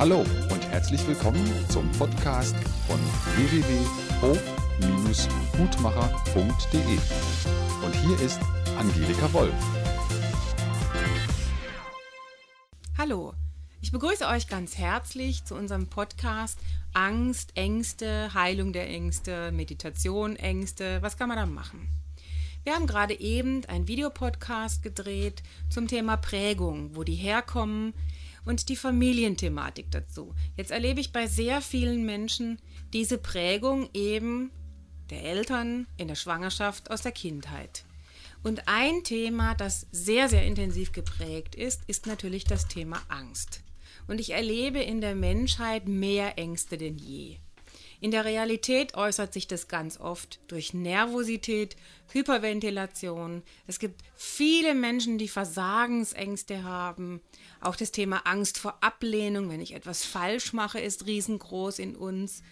Hallo und herzlich willkommen zum Podcast von www.hof-gutmacher.de. Und hier ist Angelika Wolf. Hallo, ich begrüße euch ganz herzlich zu unserem Podcast Angst, Ängste, Heilung der Ängste, Meditation, Ängste. Was kann man da machen? Wir haben gerade eben einen Videopodcast gedreht zum Thema Prägung, wo die herkommen und die Familienthematik dazu. Jetzt erlebe ich bei sehr vielen Menschen diese Prägung eben der Eltern in der Schwangerschaft aus der Kindheit. Und ein Thema, das sehr, sehr intensiv geprägt ist, ist natürlich das Thema Angst. Und ich erlebe in der Menschheit mehr Ängste denn je. In der Realität äußert sich das ganz oft durch Nervosität, Hyperventilation. Es gibt viele Menschen, die Versagensängste haben. Auch das Thema Angst vor Ablehnung, wenn ich etwas falsch mache, ist riesengroß in uns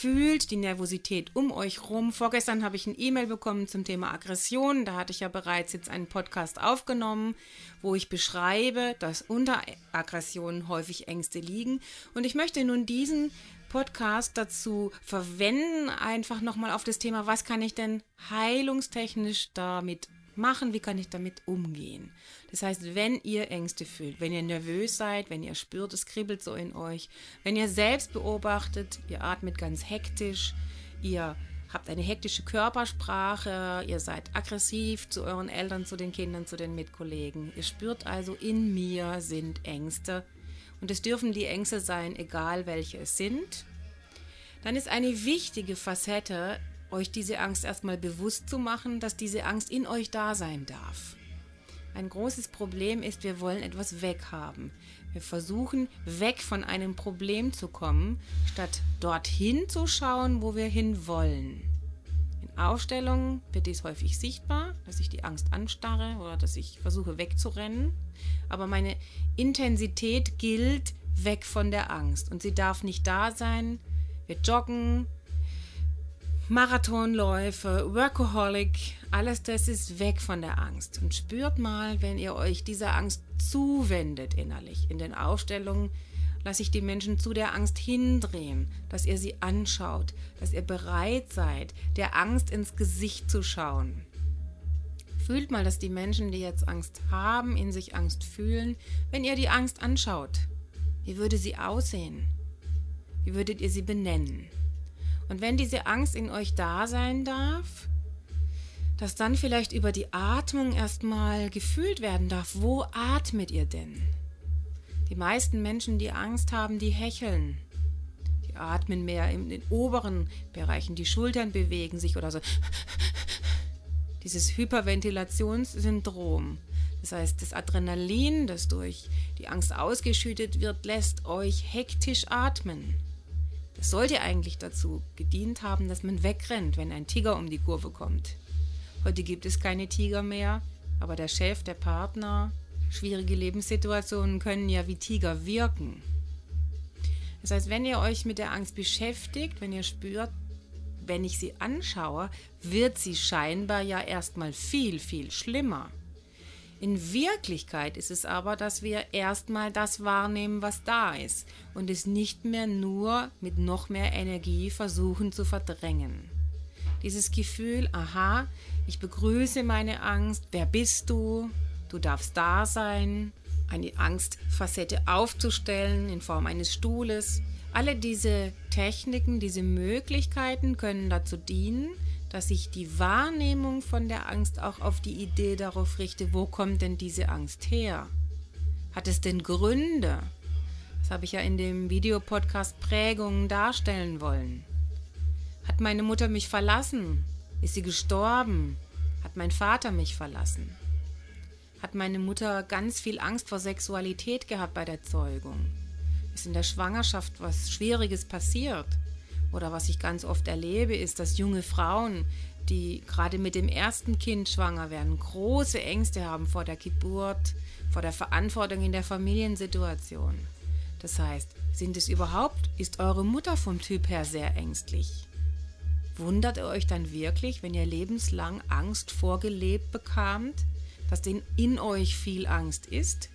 fühlt die Nervosität um euch rum. Vorgestern habe ich ein E-Mail bekommen zum Thema Aggression. Da hatte ich ja bereits jetzt einen Podcast aufgenommen, wo ich beschreibe, dass unter Aggressionen häufig Ängste liegen. Und ich möchte nun diesen Podcast dazu verwenden, einfach nochmal auf das Thema, was kann ich denn heilungstechnisch damit machen, wie kann ich damit umgehen. Das heißt, wenn ihr Ängste fühlt, wenn ihr nervös seid, wenn ihr spürt, es kribbelt so in euch, wenn ihr selbst beobachtet, ihr atmet ganz hektisch, ihr habt eine hektische Körpersprache, ihr seid aggressiv zu euren Eltern, zu den Kindern, zu den Mitkollegen. Ihr spürt also, in mir sind Ängste. Und es dürfen die Ängste sein, egal welche es sind. Dann ist eine wichtige Facette euch diese Angst erstmal bewusst zu machen, dass diese Angst in euch da sein darf. Ein großes Problem ist, wir wollen etwas weghaben. Wir versuchen, weg von einem Problem zu kommen, statt dorthin zu schauen, wo wir hin wollen. In Aufstellungen wird dies häufig sichtbar, dass ich die Angst anstarre oder dass ich versuche wegzurennen. Aber meine Intensität gilt weg von der Angst und sie darf nicht da sein. Wir joggen, Marathonläufe, Workaholic, alles das ist weg von der Angst. Und spürt mal, wenn ihr euch dieser Angst zuwendet innerlich. In den Ausstellungen lasse ich die Menschen zu der Angst hindrehen, dass ihr sie anschaut, dass ihr bereit seid, der Angst ins Gesicht zu schauen. Fühlt mal, dass die Menschen, die jetzt Angst haben, in sich Angst fühlen, wenn ihr die Angst anschaut. Wie würde sie aussehen? Wie würdet ihr sie benennen? Und wenn diese Angst in euch da sein darf, dass dann vielleicht über die Atmung erstmal gefühlt werden darf, wo atmet ihr denn? Die meisten Menschen, die Angst haben, die hecheln. Die atmen mehr in den oberen Bereichen, die Schultern bewegen sich oder so. Dieses Hyperventilationssyndrom. Das heißt, das Adrenalin, das durch die Angst ausgeschüttet wird, lässt euch hektisch atmen. Das sollte eigentlich dazu gedient haben, dass man wegrennt, wenn ein Tiger um die Kurve kommt. Heute gibt es keine Tiger mehr, aber der Chef, der Partner, schwierige Lebenssituationen können ja wie Tiger wirken. Das heißt, wenn ihr euch mit der Angst beschäftigt, wenn ihr spürt, wenn ich sie anschaue, wird sie scheinbar ja erstmal viel, viel schlimmer. In Wirklichkeit ist es aber, dass wir erstmal das wahrnehmen, was da ist und es nicht mehr nur mit noch mehr Energie versuchen zu verdrängen. Dieses Gefühl, aha, ich begrüße meine Angst, wer bist du? Du darfst da sein, eine Angstfacette aufzustellen in Form eines Stuhles. Alle diese Techniken, diese Möglichkeiten können dazu dienen, dass ich die Wahrnehmung von der Angst auch auf die Idee darauf richte, wo kommt denn diese Angst her? Hat es denn Gründe? Das habe ich ja in dem Videopodcast Prägungen darstellen wollen. Hat meine Mutter mich verlassen? Ist sie gestorben? Hat mein Vater mich verlassen? Hat meine Mutter ganz viel Angst vor Sexualität gehabt bei der Zeugung? Ist in der Schwangerschaft was Schwieriges passiert? Oder was ich ganz oft erlebe, ist, dass junge Frauen, die gerade mit dem ersten Kind schwanger werden, große Ängste haben vor der Geburt, vor der Verantwortung in der Familiensituation. Das heißt, sind es überhaupt, ist eure Mutter vom Typ her sehr ängstlich? Wundert ihr euch dann wirklich, wenn ihr lebenslang Angst vorgelebt bekamt, dass denn in euch viel Angst ist?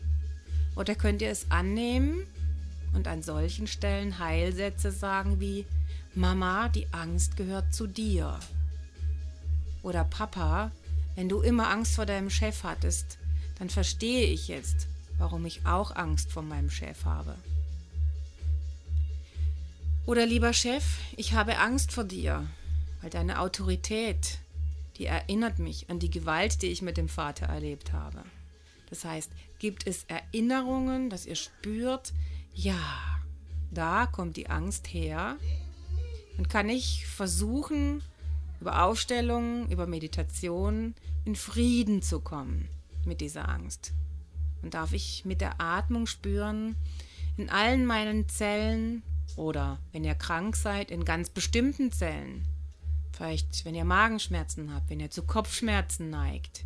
Oder könnt ihr es annehmen und an solchen Stellen Heilsätze sagen wie Mama, die Angst gehört zu dir. Oder Papa, wenn du immer Angst vor deinem Chef hattest, dann verstehe ich jetzt, warum ich auch Angst vor meinem Chef habe. Oder lieber Chef, ich habe Angst vor dir, weil deine Autorität, die erinnert mich an die Gewalt, die ich mit dem Vater erlebt habe. Das heißt, gibt es Erinnerungen, dass ihr spürt, ja, da kommt die Angst her. Dann kann ich versuchen, über Aufstellungen, über Meditation in Frieden zu kommen mit dieser Angst. Und darf ich mit der Atmung spüren, in allen meinen Zellen oder wenn ihr krank seid, in ganz bestimmten Zellen. Vielleicht, wenn ihr Magenschmerzen habt, wenn ihr zu Kopfschmerzen neigt,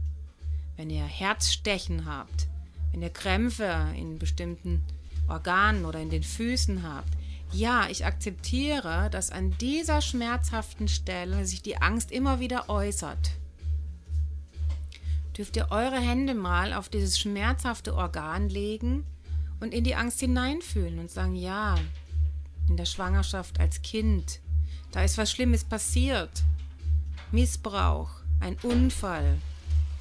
wenn ihr Herzstechen habt, wenn ihr Krämpfe in bestimmten Organen oder in den Füßen habt. Ja, ich akzeptiere, dass an dieser schmerzhaften Stelle sich die Angst immer wieder äußert. Dürft ihr eure Hände mal auf dieses schmerzhafte Organ legen und in die Angst hineinfühlen und sagen, ja, in der Schwangerschaft als Kind, da ist was Schlimmes passiert. Missbrauch, ein Unfall.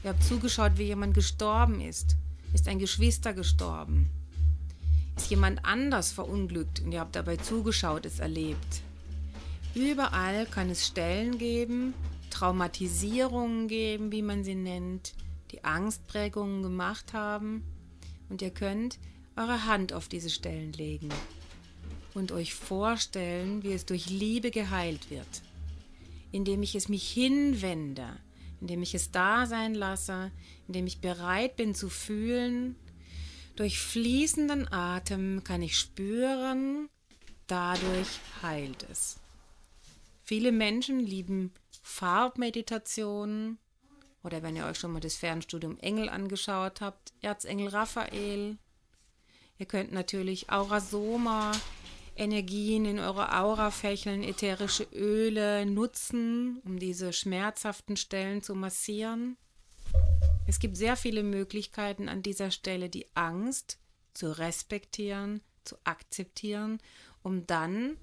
Ihr habt zugeschaut, wie jemand gestorben ist. Ist ein Geschwister gestorben ist jemand anders verunglückt und ihr habt dabei zugeschaut, es erlebt. Überall kann es Stellen geben, Traumatisierungen geben, wie man sie nennt, die Angstprägungen gemacht haben und ihr könnt eure Hand auf diese Stellen legen und euch vorstellen, wie es durch Liebe geheilt wird, indem ich es mich hinwende, indem ich es da sein lasse, indem ich bereit bin zu fühlen durch fließenden Atem kann ich spüren, dadurch heilt es. Viele Menschen lieben Farbmeditationen oder wenn ihr euch schon mal das Fernstudium Engel angeschaut habt, Erzengel Raphael. Ihr könnt natürlich Aurasoma, Energien in eure Aura fächeln, ätherische Öle nutzen, um diese schmerzhaften Stellen zu massieren. Es gibt sehr viele Möglichkeiten an dieser Stelle, die Angst zu respektieren, zu akzeptieren, um dann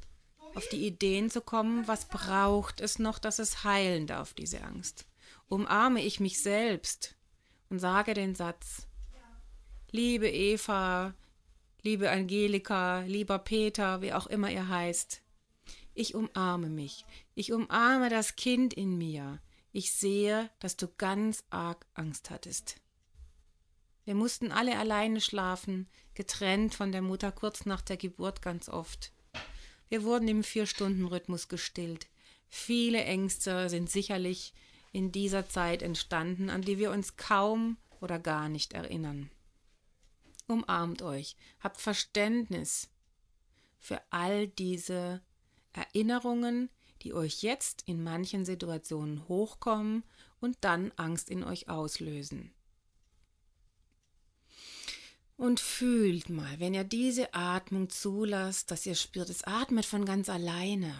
auf die Ideen zu kommen, was braucht es noch, dass es heilen darf, diese Angst. Umarme ich mich selbst und sage den Satz, liebe Eva, liebe Angelika, lieber Peter, wie auch immer ihr heißt, ich umarme mich, ich umarme das Kind in mir, ich sehe, dass du ganz arg Angst hattest. Wir mussten alle alleine schlafen, getrennt von der Mutter kurz nach der Geburt ganz oft. Wir wurden im Vier-Stunden-Rhythmus gestillt. Viele Ängste sind sicherlich in dieser Zeit entstanden, an die wir uns kaum oder gar nicht erinnern. Umarmt euch, habt Verständnis für all diese Erinnerungen, die euch jetzt in manchen Situationen hochkommen und dann Angst in euch auslösen. Und fühlt mal, wenn ihr diese Atmung zulasst, dass ihr spürt, es atmet von ganz alleine.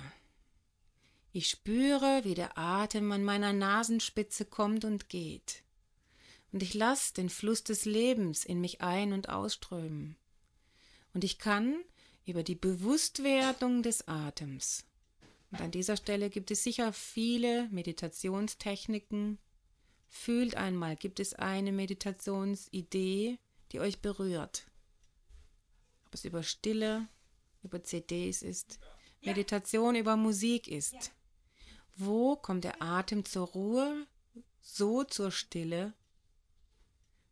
Ich spüre, wie der Atem an meiner Nasenspitze kommt und geht. Und ich lasse den Fluss des Lebens in mich ein- und ausströmen. Und ich kann über die Bewusstwerdung des Atems und an dieser Stelle gibt es sicher viele Meditationstechniken. Fühlt einmal, gibt es eine Meditationsidee, die euch berührt. Ob es über Stille, über CDs ist, Meditation über Musik ist. Wo kommt der Atem zur Ruhe, so zur Stille,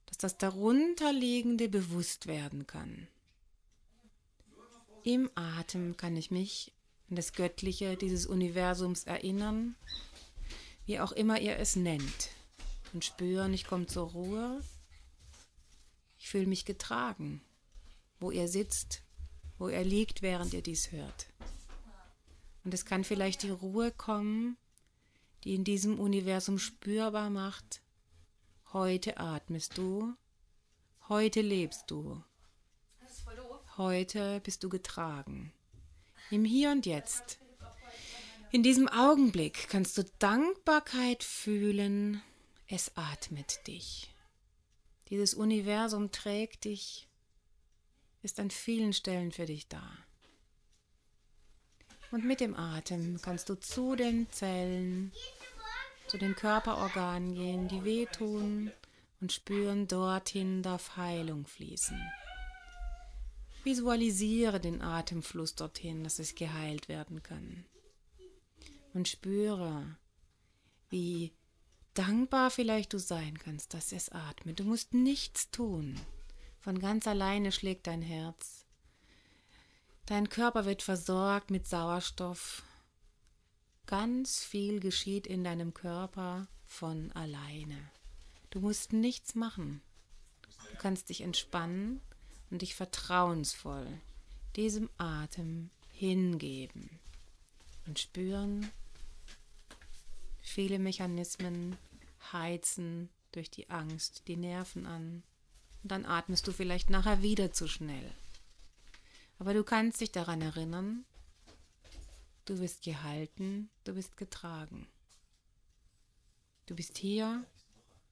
dass das darunterliegende bewusst werden kann. Im Atem kann ich mich an das Göttliche dieses Universums erinnern, wie auch immer ihr es nennt, und spüren, ich komme zur Ruhe, ich fühle mich getragen, wo ihr sitzt, wo ihr liegt, während ihr dies hört. Und es kann vielleicht die Ruhe kommen, die in diesem Universum spürbar macht, heute atmest du, heute lebst du, heute bist du getragen im Hier und Jetzt. In diesem Augenblick kannst du Dankbarkeit fühlen, es atmet dich. Dieses Universum trägt dich ist an vielen Stellen für dich da. Und mit dem Atem kannst du zu den Zellen, zu den Körperorganen gehen, die wehtun und spüren, dorthin darf Heilung fließen. Visualisiere den Atemfluss dorthin, dass es geheilt werden kann. Und spüre, wie dankbar vielleicht du sein kannst, dass es atmet. Du musst nichts tun. Von ganz alleine schlägt dein Herz. Dein Körper wird versorgt mit Sauerstoff. Ganz viel geschieht in deinem Körper von alleine. Du musst nichts machen. Du kannst dich entspannen und dich vertrauensvoll diesem Atem hingeben und spüren, viele Mechanismen heizen durch die Angst die Nerven an. Und dann atmest du vielleicht nachher wieder zu schnell. Aber du kannst dich daran erinnern, du bist gehalten, du bist getragen. Du bist hier,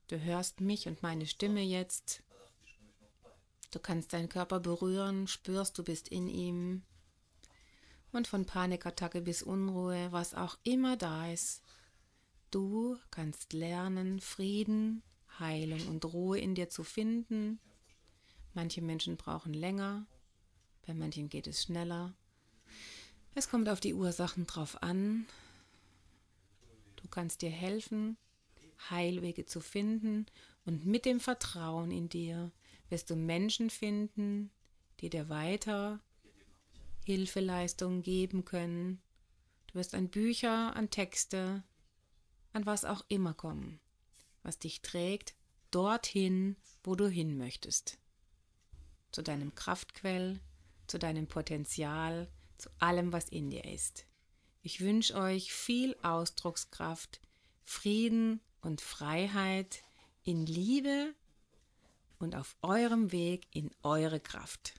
du hörst mich und meine Stimme jetzt. Du kannst deinen Körper berühren, spürst, du bist in ihm. Und von Panikattacke bis Unruhe, was auch immer da ist, Du kannst lernen, Frieden, Heilung und Ruhe in dir zu finden. Manche Menschen brauchen länger, bei manchen geht es schneller. Es kommt auf die Ursachen drauf an. Du kannst dir helfen, Heilwege zu finden und mit dem Vertrauen in dir wirst du Menschen finden, die dir weiter Hilfeleistungen geben können. Du wirst an Bücher, an Texte, an was auch immer kommen, was dich trägt dorthin, wo du hin möchtest. Zu deinem Kraftquell, zu deinem Potenzial, zu allem, was in dir ist. Ich wünsche euch viel Ausdruckskraft, Frieden und Freiheit in Liebe und auf eurem Weg in eure Kraft.